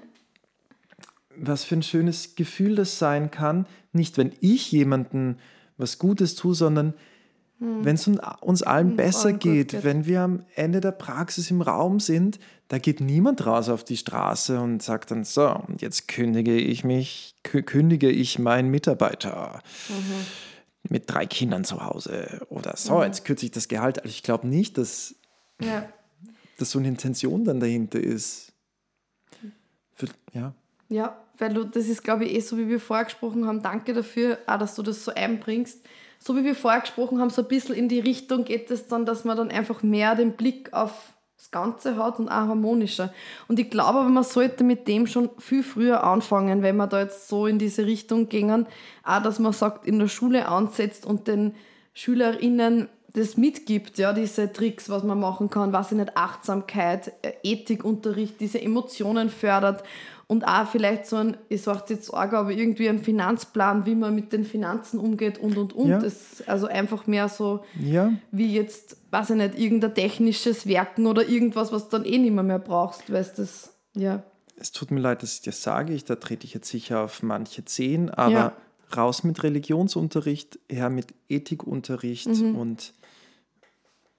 was für ein schönes Gefühl das sein kann. Nicht, wenn ich jemandem was Gutes tue, sondern wenn es un- uns allen Uns besser geht, geht. wenn wir am Ende der Praxis im Raum sind, da geht niemand raus auf die Straße und sagt dann, so, und jetzt kündige ich mich, kü- kündige ich meinen Mitarbeiter mit drei Kindern zu Hause oder so, jetzt kürze ich das Gehalt. Also ich glaube nicht, dass, Ja. dass so eine Intention dann dahinter ist. Für, ja. Ja, weil du, das ist, glaube ich, eh so, wie wir vorher gesprochen haben. Danke dafür, auch, dass du das so einbringst. So wie wir vorher gesprochen haben, so ein bisschen in die Richtung geht es dann, dass man dann einfach mehr den Blick auf das Ganze hat und auch harmonischer. Und ich glaube aber, man sollte mit dem schon viel früher anfangen, wenn man da jetzt so in diese Richtung gingen. Auch, dass man sagt, in der Schule ansetzt und den SchülerInnen das mitgibt, ja, diese Tricks, was man machen kann, was ich nicht, Achtsamkeit, äh, Ethikunterricht, diese Emotionen fördert und auch vielleicht so ein, ich sage jetzt arg, aber irgendwie ein Finanzplan, wie man mit den Finanzen umgeht und und und. Ja. Das, also einfach mehr so Ja, wie jetzt, weiß ich nicht, irgendein technisches Werken oder irgendwas, was du dann eh nicht mehr, mehr brauchst, weißt das, ja. es tut mir leid, dass ich das sage. Ich, da trete ich jetzt sicher auf manche Zehen, aber Ja. raus mit Religionsunterricht, her mit Ethikunterricht Mhm. und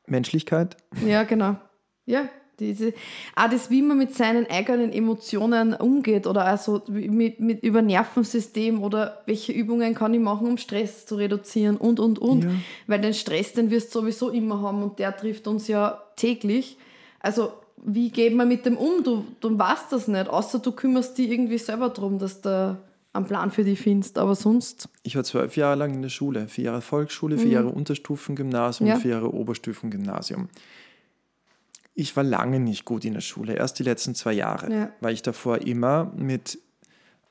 Menschlichkeit. Ja, genau. Ja, diese, auch das, wie man mit seinen eigenen Emotionen umgeht oder also mit, mit über Nervensystem oder welche Übungen kann ich machen, um Stress zu reduzieren und und und. Ja. Weil den Stress, den wirst du sowieso immer haben und der trifft uns ja täglich. Also wie geht man mit dem um? Du, du weißt das nicht, außer du kümmerst dich irgendwie selber darum, dass du einen Plan für dich findest. Aber sonst, Ich war zwölf Jahre lang in der Schule, vier Jahre Volksschule, vier Jahre Unterstufengymnasium, Mhm. Ja. vier Jahre Oberstufengymnasium. Ich war lange nicht gut in der Schule, erst die letzten zwei Jahre, Ja. weil ich davor immer mit,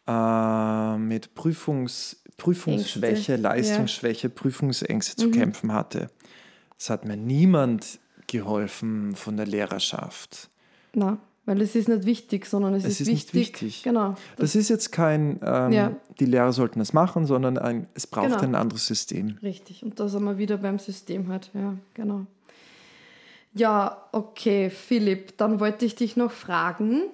äh, mit Prüfungs, Prüfungsschwäche, Ängste, Leistungsschwäche, Prüfungsängste Mhm. zu kämpfen hatte. Es hat mir niemand geholfen von der Lehrerschaft. na, weil es ist nicht wichtig, sondern es, Es ist, ist nicht wichtig. wichtig. Genau. Das ist jetzt kein, ähm, Ja. die Lehrer sollten das machen, sondern ein, es braucht Genau. ein anderes System. Richtig, und da sind wir wieder beim System halt, ja, genau. Ja, okay, Philipp, dann wollte ich dich noch fragen.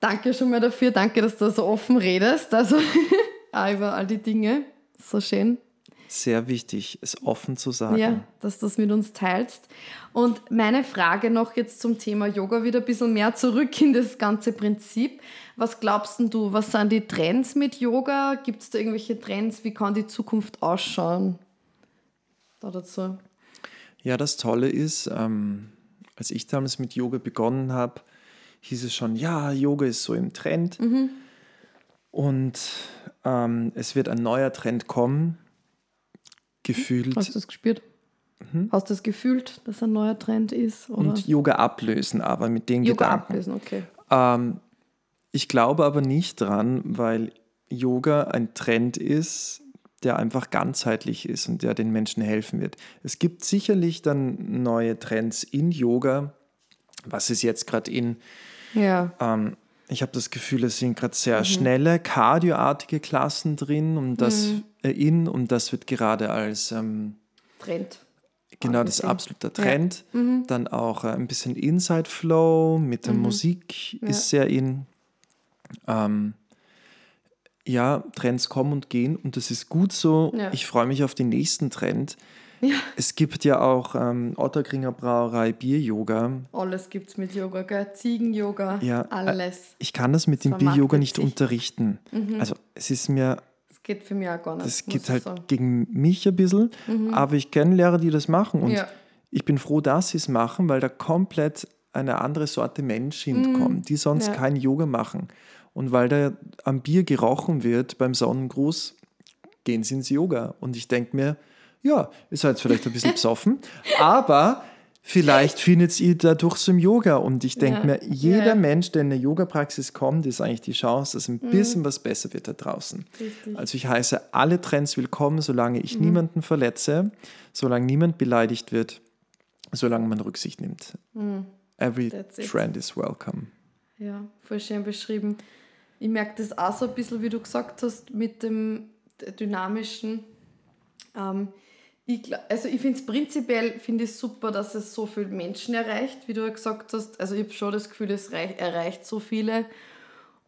Danke schon mal dafür, danke, dass du so offen redest, also über all die Dinge. So schön. Sehr wichtig, es offen zu sagen. Ja, dass du das mit uns teilst. Und meine Frage noch jetzt zum Thema Yoga wieder ein bisschen mehr zurück in das ganze Prinzip. Was glaubst denn du, was sind die Trends mit Yoga? Gibt es da irgendwelche Trends? Wie kann die Zukunft ausschauen? Da dazu. Ja, das Tolle ist, ähm, als ich damals mit Yoga begonnen habe, hieß es schon, ja, Yoga ist so im Trend. Mhm. Und ähm, es wird ein neuer Trend kommen. Gefühlt. Hast du das gespürt? Hast du das gefühlt, dass ein neuer Trend ist? Oder? Und Yoga ablösen, aber mit den Yoga Gedanken. ablösen, okay. Ähm, ich glaube aber nicht dran, weil Yoga ein Trend ist, der einfach ganzheitlich ist und der den Menschen helfen wird. Es gibt sicherlich dann neue Trends in Yoga. Was ist jetzt gerade in? Ja. Ähm, ich habe das Gefühl, es sind gerade sehr schnelle, kardioartige Klassen drin und das äh, in und das wird gerade als ähm, Trend. Genau, das ist absoluter Trend. Dann auch äh, ein bisschen Inside Flow mit der Musik ist sehr in. Ähm, ja, Trends kommen und gehen und das ist gut so. Ja. Ich freue mich auf den nächsten Trend. Ja. Es gibt ja auch ähm, Otterkringer Brauerei Bier-Yoga. Alles gibt es mit Yoga, gell? Ziegen-Yoga, Ja, äh, alles. Ich kann das mit dem vermarktet Bier-Yoga nicht sich. unterrichten. Also es ist mir Das geht für mich auch gar nicht. Das muss geht halt sagen. gegen mich ein bisschen, aber ich kenne Lehrer, die das machen und Ja. ich bin froh, dass sie es machen, weil da komplett eine andere Sorte Mensch hinkommt, die sonst Mhm. Ja. kein Yoga machen. Und weil da am Bier gerochen wird beim Sonnengruß, gehen sie ins Yoga. Und ich denke mir, ja, ist halt vielleicht ein bisschen besoffen, aber vielleicht findet ihr dadurch zum Yoga. Und ich denke Ja. mir, jeder Ja. Mensch, der in eine Yoga-Praxis kommt, ist eigentlich die Chance, dass ein bisschen was besser wird da draußen. Mhm. Richtig. Also ich heiße alle Trends willkommen, solange Mhm. ich niemanden verletze, solange niemand beleidigt wird, solange man Rücksicht nimmt. Every Mhm. It. trend is welcome. Ja, voll schön beschrieben. Ich merke das auch so ein bisschen, wie du gesagt hast, mit dem dynamischen. Ähm, ich, also ich finde es prinzipiell finde ich super, dass es so viele Menschen erreicht, wie du ja gesagt hast. Also ich habe schon das Gefühl, es reich, erreicht so viele.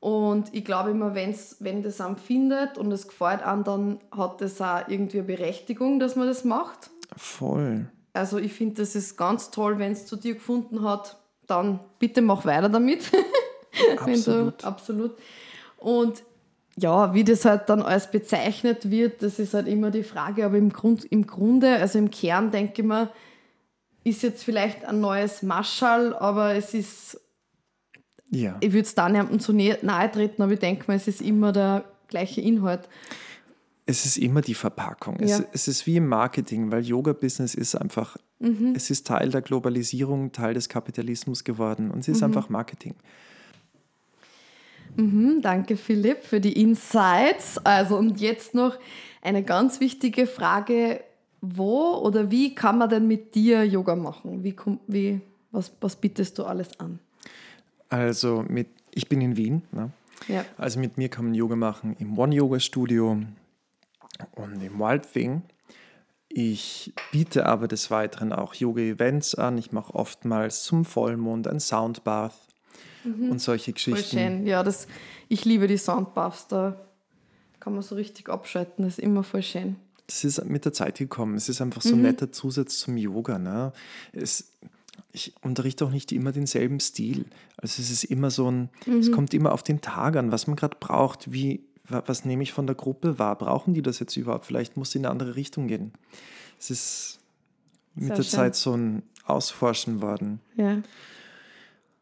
Und ich glaube immer, wenn's, wenn das einem findet und es gefällt einem, dann hat das auch irgendwie eine Berechtigung, dass man das macht. Voll. Also ich finde, das ist ganz toll, wenn es zu dir gefunden hat, dann bitte mach weiter damit. Absolut. du, absolut. Und ja, wie das halt dann alles bezeichnet wird, das ist halt immer die Frage. Aber im, Grund, im Grunde, also im Kern denke ich mir, ist jetzt vielleicht ein neues Maschall, aber es ist, Ja. ich würde es da niemandem zu nahe treten, aber ich denke mal, es ist immer der gleiche Inhalt. Es ist immer die Verpackung. Ja. Es, es ist wie im Marketing, weil Yoga-Business ist einfach, Mhm. es ist Teil der Globalisierung, Teil des Kapitalismus geworden und es Mhm. ist einfach Marketing. Mhm, danke Philipp für die Insights. Also und jetzt noch eine ganz wichtige Frage. Wo oder wie kann man denn mit dir Yoga machen? Wie, wie, was, was bietest du alles an? Also mit, ich bin in Wien, ne? Ja. Also mit mir kann man Yoga machen im One Yoga Studio und im Wild Wing. Ich biete aber des Weiteren auch Yoga-Events an. Ich mache oftmals zum Vollmond ein Soundbath und solche Mhm. Voll Geschichten. schön. Ja, das, ich liebe die Soundbuffs. Da kann man so richtig abschalten. Das ist immer voll schön. Das ist mit der Zeit gekommen. Es ist einfach so ein netter Zusatz zum Yoga. Ne? Es, ich unterrichte auch nicht immer denselben Stil. Also es ist immer so ein, es kommt immer auf den Tag an, was man gerade braucht. Wie, wa- was nehme ich von der Gruppe wahr? Brauchen die das jetzt überhaupt? Vielleicht muss es in eine andere Richtung gehen. Es ist mit Sehr der schön. Zeit so ein Ausforschen worden. Ja.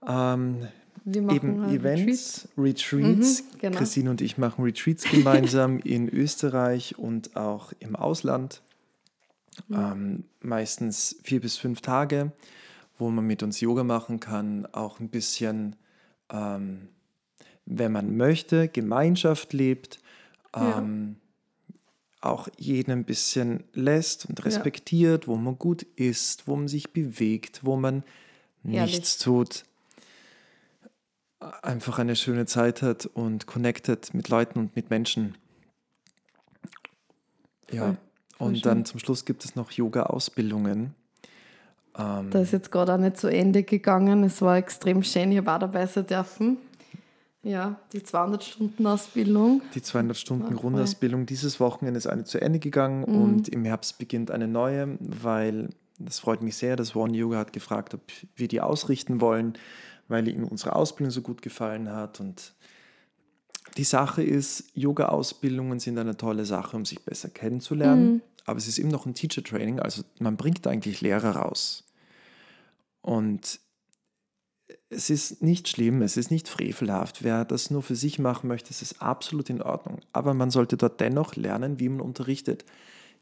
Ähm, eben äh, Events, Retreats. Mhm, genau. Christine und ich machen Retreats gemeinsam in Österreich und auch im Ausland. Ähm, meistens vier bis fünf Tage, wo man mit uns Yoga machen kann, auch ein bisschen, ähm, wenn man möchte, Gemeinschaft lebt, Ja. ähm, auch jeden ein bisschen lässt und respektiert, wo man gut ist, wo man sich bewegt, wo man Herrlich. nichts tut einfach eine schöne Zeit hat und connected mit Leuten und mit Menschen. Ja, Voll, voll und schön. dann zum Schluss gibt es noch Yoga-Ausbildungen. Ähm, Da ist jetzt gerade auch nicht zu Ende gegangen. Es war extrem schön. Ich habe auch dabei sein dürfen. Ja, die 200-Stunden-Ausbildung. die 200 Stunden voll. Grundausbildung. Dieses Wochenende ist eine zu Ende gegangen Mhm. und im Herbst beginnt eine neue, weil das freut mich sehr. Das One Yoga hat gefragt, ob wir die ausrichten wollen, weil ihnen unsere Ausbildung so gut gefallen hat. Und die Sache ist, Yoga-Ausbildungen sind eine tolle Sache, um sich besser kennenzulernen. Mhm. Aber es ist eben noch ein Teacher-Training, also man bringt eigentlich Lehrer raus. Und es ist nicht schlimm, es ist nicht frevelhaft. Wer das nur für sich machen möchte, es ist absolut in Ordnung. Aber man sollte dort dennoch lernen, wie man unterrichtet.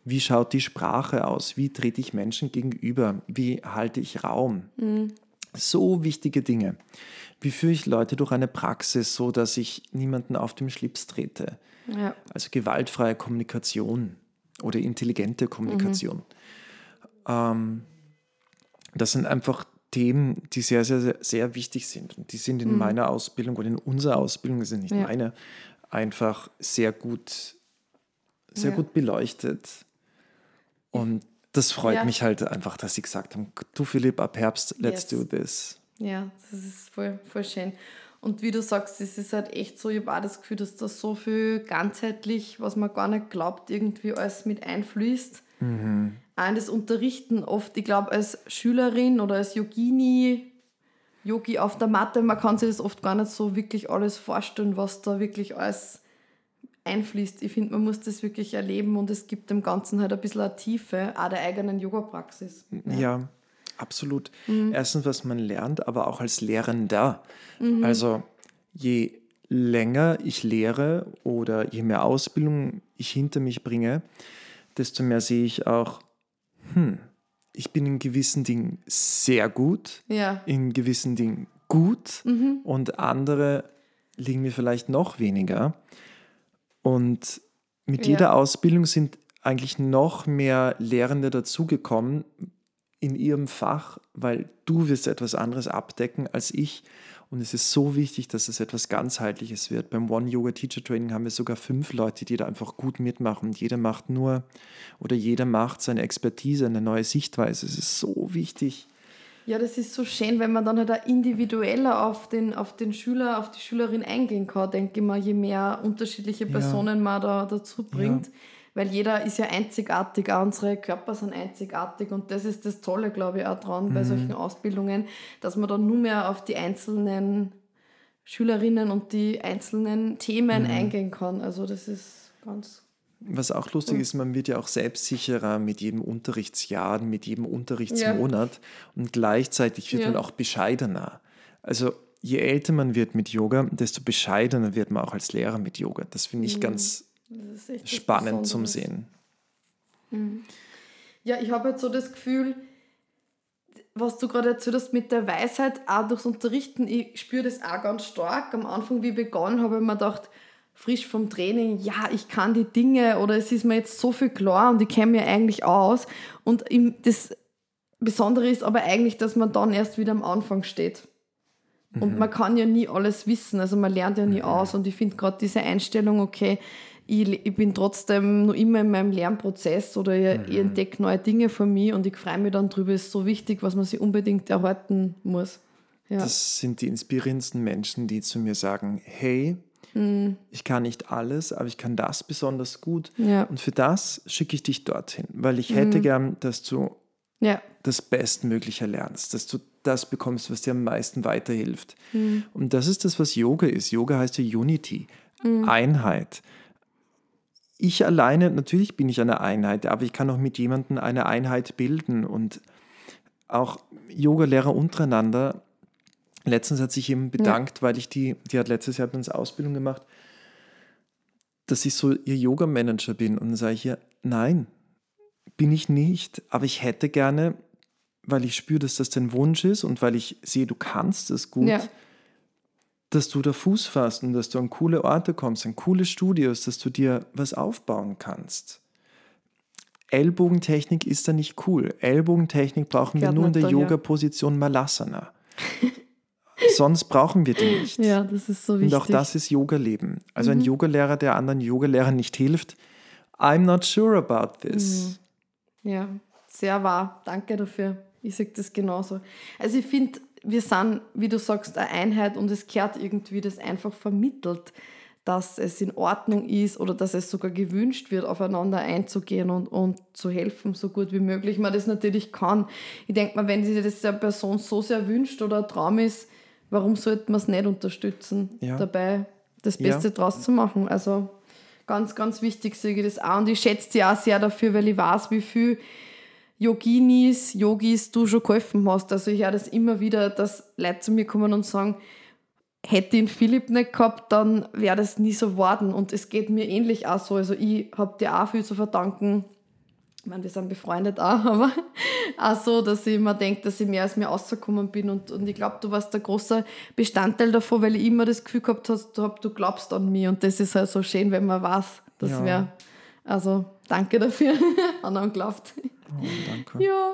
Wie schaut die Sprache aus? Wie trete ich Menschen gegenüber? Wie halte ich Raum? Mhm. So wichtige Dinge. Wie führe ich Leute durch eine Praxis, so dass ich niemanden auf dem Schlips trete? Ja. Also gewaltfreie Kommunikation oder intelligente Kommunikation. Mhm. Ähm, das sind einfach Themen, die sehr, sehr, sehr, sehr wichtig sind. Und die sind in mhm. meiner Ausbildung oder in unserer Ausbildung, das sind nicht ja. meine, einfach sehr gut, sehr ja. gut beleuchtet. Und das freut ja. mich halt einfach, dass sie gesagt haben, du Philipp, ab Herbst, let's yes. do this. Ja, das ist voll, voll schön. Und wie du sagst, es ist halt echt so, ich habe auch das Gefühl, dass da so viel ganzheitlich, was man gar nicht glaubt, irgendwie alles mit einfließt. Mhm. Auch das Unterrichten oft, ich glaube, als Schülerin oder als Yogini, Yogi auf der Matte, man kann sich das oft gar nicht so wirklich alles vorstellen, was da wirklich alles einfließt. Ich finde, man muss das wirklich erleben und es gibt dem Ganzen halt ein bisschen eine Tiefe, auch der eigenen Yoga-Praxis. Ja. ja, absolut. Mhm. Erstens, was man lernt, aber auch als Lehrender. Mhm. Also je länger ich lehre oder je mehr Ausbildung ich hinter mich bringe, desto mehr sehe ich auch, hm, ich bin in gewissen Dingen sehr gut, ja. in gewissen Dingen gut mhm. und andere liegen mir vielleicht noch weniger. Und mit ja. jeder Ausbildung sind eigentlich noch mehr Lehrende dazugekommen in ihrem Fach, weil du wirst etwas anderes abdecken als ich. Und es ist so wichtig, dass es etwas ganzheitliches wird. Beim One Yoga Teacher Training haben wir sogar fünf Leute, die da einfach gut mitmachen. jeder macht nur oder jeder macht seine Expertise, eine neue Sichtweise. Es ist so wichtig. Ja, das ist so schön, wenn man dann halt auch individueller auf den, auf den Schüler, auf die Schülerin eingehen kann, denke ich mal, je mehr unterschiedliche Personen ja. man da dazu bringt. Ja. Weil jeder ist ja einzigartig, auch unsere Körper sind einzigartig und das ist das Tolle, glaube ich, auch dran mhm. bei solchen Ausbildungen, dass man dann nur mehr auf die einzelnen Schülerinnen und die einzelnen Themen mhm. eingehen kann. Also das ist ganz was auch lustig ist, man wird ja auch selbstsicherer mit jedem Unterrichtsjahr, mit jedem Unterrichtsmonat ja. und gleichzeitig wird ja. man auch bescheidener. Also je älter man wird mit Yoga, desto bescheidener wird man auch als Lehrer mit Yoga. Das finde ich mhm. ganz spannend zum Sehen. Mhm. Ja, ich habe jetzt so das Gefühl, was du gerade erzählt hast mit der Weisheit, auch durchs Unterrichten, ich spüre das auch ganz stark. Am Anfang, wie ich begonnen habe, habe ich mir gedacht, frisch vom Training, ja, ich kann die Dinge oder es ist mir jetzt so viel klar und ich kenne mir eigentlich aus. Und das Besondere ist aber eigentlich, dass man dann erst wieder am Anfang steht. Und mhm. man kann ja nie alles wissen, also man lernt ja nie mhm. aus. Und ich finde gerade diese Einstellung, okay, ich, ich, bin trotzdem noch immer in meinem Lernprozess oder ich, mhm. ich entdecke neue Dinge von mir und ich freue mich dann drüber, ist so wichtig, was man sich unbedingt erhalten muss. Ja. Das sind die inspirierendsten Menschen, die zu mir sagen, hey, Mhm. Ich kann nicht alles, aber ich kann das besonders gut. Ja. Und für das schicke ich dich dorthin, weil ich hätte mhm. gern, dass du ja. das Bestmögliche lernst, dass du das bekommst, was dir am meisten weiterhilft. Mhm. Und das ist das, was Yoga ist. Yoga heißt ja Unity, mhm. Einheit. Ich alleine, natürlich bin ich eine Einheit, aber ich kann auch mit jemandem eine Einheit bilden und auch Yoga-Lehrer untereinander Letztens hat sich jemand bedankt, ja. weil ich die, die hat letztes Jahr bei uns Ausbildung gemacht, dass ich so ihr Yoga-Manager bin. Und dann sage ich ihr, nein, bin ich nicht, aber ich hätte gerne, weil ich spüre, dass das dein Wunsch ist und weil ich sehe, du kannst es gut, ja. dass du da Fuß fasst und dass du an coole Orte kommst, an coole Studios, dass du dir was aufbauen kannst. Ellbogentechnik ist da nicht cool. Ellbogentechnik brauchen wir nur in der Yoga-Position Malasana. Sonst brauchen wir die nicht. Ja, das ist so wichtig. Und auch das ist Yoga-Leben. Also mhm. ein Yogalehrer, der anderen Yogalehrern nicht hilft, I'm not sure about this. Mhm. Ja, sehr wahr. Danke dafür. Ich sage das genauso. Also ich finde, wir sind, wie du sagst, eine Einheit und es kehrt irgendwie das einfach vermittelt, dass es in Ordnung ist oder dass es sogar gewünscht wird, aufeinander einzugehen und, und zu helfen, so gut wie möglich man das natürlich kann. Ich denke mal, wenn sich das eine Person so sehr wünscht oder ein Traum ist, warum sollte man es nicht unterstützen, ja. dabei das Beste ja. draus zu machen? Also ganz, ganz wichtig sehe ich das auch. Und ich schätze sie auch sehr dafür, weil ich weiß, wie viel Yoginis, Yogis du schon geholfen hast. Also ich höre das immer wieder, dass Leute zu mir kommen und sagen, hätte ihn Philipp nicht gehabt, dann wäre das nie so geworden. Und es geht mir ähnlich auch so. Also ich habe dir auch viel zu verdanken. Ich meine, wir sind befreundet auch, aber auch so, dass ich immer denke, dass ich mehr als mir rausgekommen bin. Und, und ich glaube, du warst der große Bestandteil davon, weil ich immer das Gefühl gehabt habe, du glaubst an mich. Und das ist halt so schön, wenn man weiß, dass ja. wir. Also danke dafür, an einen glaubt. Oh, danke. Ja,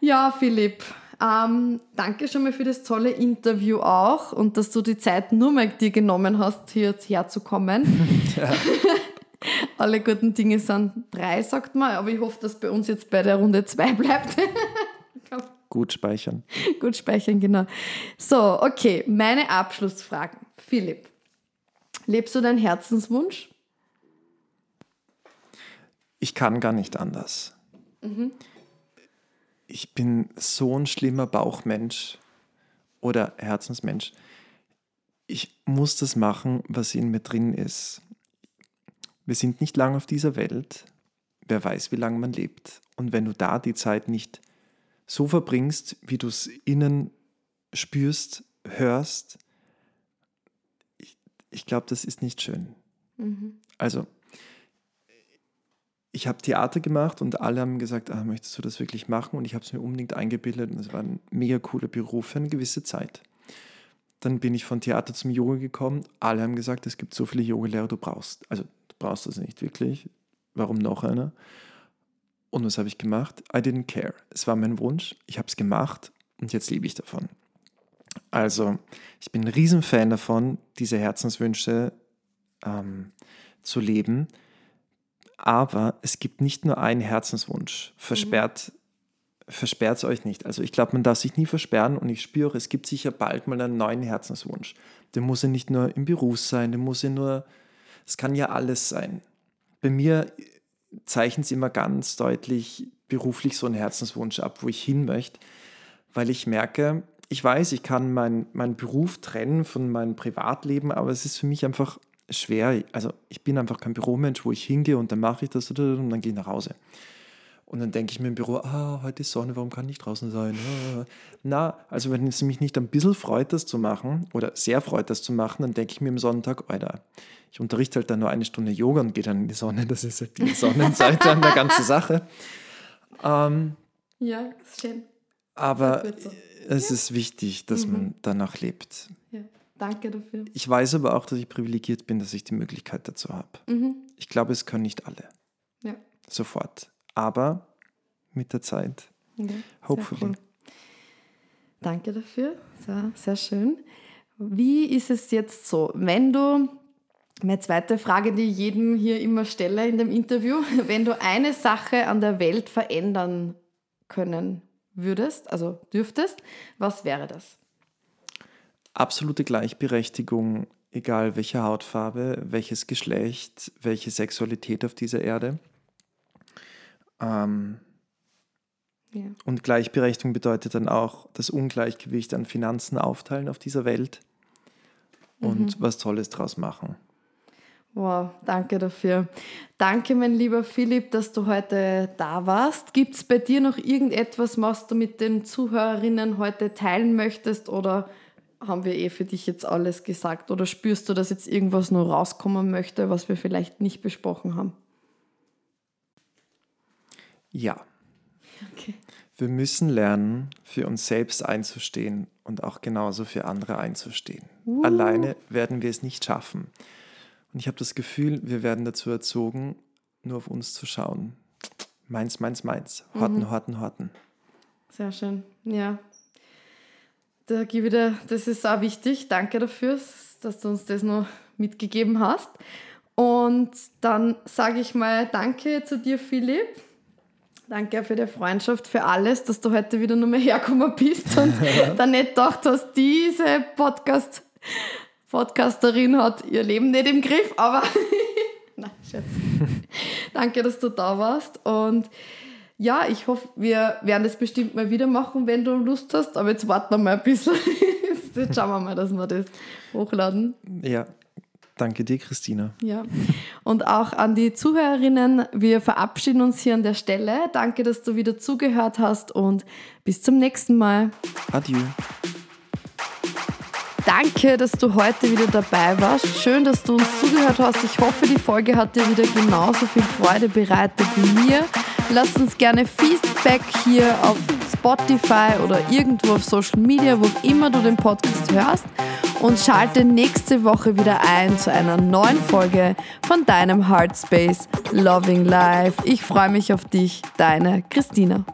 ja Philipp. Ähm, danke schon mal für das tolle Interview auch und dass du die Zeit nur mal dir genommen hast, hier herzukommen. Ja. Alle guten Dinge sind drei, sagt man, aber ich hoffe, dass bei uns jetzt bei der Runde zwei bleibt. Gut speichern. Gut speichern, genau. So, okay, meine Abschlussfragen. Philipp, lebst du deinen Herzenswunsch? Ich kann gar nicht anders. Mhm ich bin so ein schlimmer Bauchmensch oder Herzensmensch. Ich muss das machen, was in mir drin ist. Wir sind nicht lang auf dieser Welt. Wer weiß, wie lange man lebt. Und wenn du da die Zeit nicht so verbringst, wie du es innen spürst, hörst, ich, ich glaube, das ist nicht schön. Mhm. Also ich habe Theater gemacht und alle haben gesagt, ah, möchtest du das wirklich machen? Und ich habe es mir unbedingt eingebildet und es war ein mega cooler Beruf für eine gewisse Zeit. Dann bin ich von Theater zum Yoga gekommen. Alle haben gesagt, es gibt so viele Yogalehrer, du brauchst. Also brauchst das nicht wirklich. Warum noch einer? Und was habe ich gemacht? I didn't care. Es war mein Wunsch. Ich habe es gemacht und jetzt lebe ich davon. Also ich bin ein Riesenfan davon, diese Herzenswünsche ähm, zu leben aber es gibt nicht nur einen Herzenswunsch. Versperrt mhm. versperrt es euch nicht. Also ich glaube, man darf sich nie versperren und ich spüre, es gibt sicher bald mal einen neuen Herzenswunsch. Der muss ja nicht nur im Beruf sein, der muss ja nur, es kann ja alles sein. Bei mir zeichnet es immer ganz deutlich beruflich so einen Herzenswunsch ab, wo ich hin möchte, weil ich merke, ich weiß, ich kann meinen mein Beruf trennen von meinem Privatleben, aber es ist für mich einfach schwer. Also ich bin einfach kein Büromensch, wo ich hingehe und dann mache ich das und dann gehe ich nach Hause. Und dann denke ich mir im Büro, ah, heute ist Sonne, warum kann ich draußen sein? Ah. Na, also wenn es mich nicht ein bisschen freut, das zu machen, oder sehr freut, das zu machen, dann denke ich mir am Sonntag, Alter, ich unterrichte halt dann nur eine Stunde Yoga und gehe dann in die Sonne. Das ist halt die Sonnenseite an der ganzen Sache. Ähm, ja, ist schön. Aber es ja. ist wichtig, dass mhm. man danach lebt. Ja. Danke dafür. Ich weiß aber auch, dass ich privilegiert bin, dass ich die Möglichkeit dazu habe. Mhm. Ich glaube, es können nicht alle. Ja. Sofort. Aber mit der Zeit. Ja, Hopefully. Cool. Danke dafür. Sehr, sehr schön. Wie ist es jetzt so, wenn du, meine zweite Frage, die ich jedem hier immer stelle in dem Interview, wenn du eine Sache an der Welt verändern können würdest, also dürftest, was wäre das? absolute Gleichberechtigung, egal welche Hautfarbe, welches Geschlecht, welche Sexualität auf dieser Erde. Ähm, ja. Und Gleichberechtigung bedeutet dann auch das Ungleichgewicht an Finanzen aufteilen auf dieser Welt und mhm. was Tolles draus machen. Wow, danke dafür. Danke, mein lieber Philipp, dass du heute da warst. Gibt es bei dir noch irgendetwas, was du mit den Zuhörerinnen heute teilen möchtest oder haben wir eh für dich jetzt alles gesagt? Oder spürst du, dass jetzt irgendwas noch rauskommen möchte, was wir vielleicht nicht besprochen haben? Ja. Okay. Wir müssen lernen, für uns selbst einzustehen und auch genauso für andere einzustehen. Uh. Alleine werden wir es nicht schaffen. Und ich habe das Gefühl, wir werden dazu erzogen, nur auf uns zu schauen. Meins, meins, meins. Horten, mhm. horten, horten. Sehr schön. Ja, da gebe ich dir, das ist auch wichtig. Danke dafür, dass du uns das noch mitgegeben hast. Und dann sage ich mal Danke zu dir, Philipp. Danke für die Freundschaft, für alles, dass du heute wieder nochmal hergekommen bist und dann nicht gedacht hast, diese Podcast, Podcasterin hat ihr Leben nicht im Griff, aber nein, Schatz. Danke, dass du da warst und ja, ich hoffe, wir werden das bestimmt mal wieder machen, wenn du Lust hast. Aber jetzt warten wir mal ein bisschen. jetzt schauen wir mal, dass wir das hochladen. Ja, Danke dir, Christina. Ja. Und auch an die Zuhörerinnen, wir verabschieden uns hier an der Stelle. Danke, dass du wieder zugehört hast und bis zum nächsten Mal. Adieu. Danke, dass du heute wieder dabei warst. Schön, dass du uns zugehört hast. Ich hoffe, die Folge hat dir wieder genauso viel Freude bereitet wie mir. Lass uns gerne Feedback hier auf Spotify oder irgendwo auf Social Media, wo immer du den Podcast hörst. Und schalte nächste Woche wieder ein zu einer neuen Folge von deinem Heartspace Loving Life. Ich freue mich auf dich, deine Christina.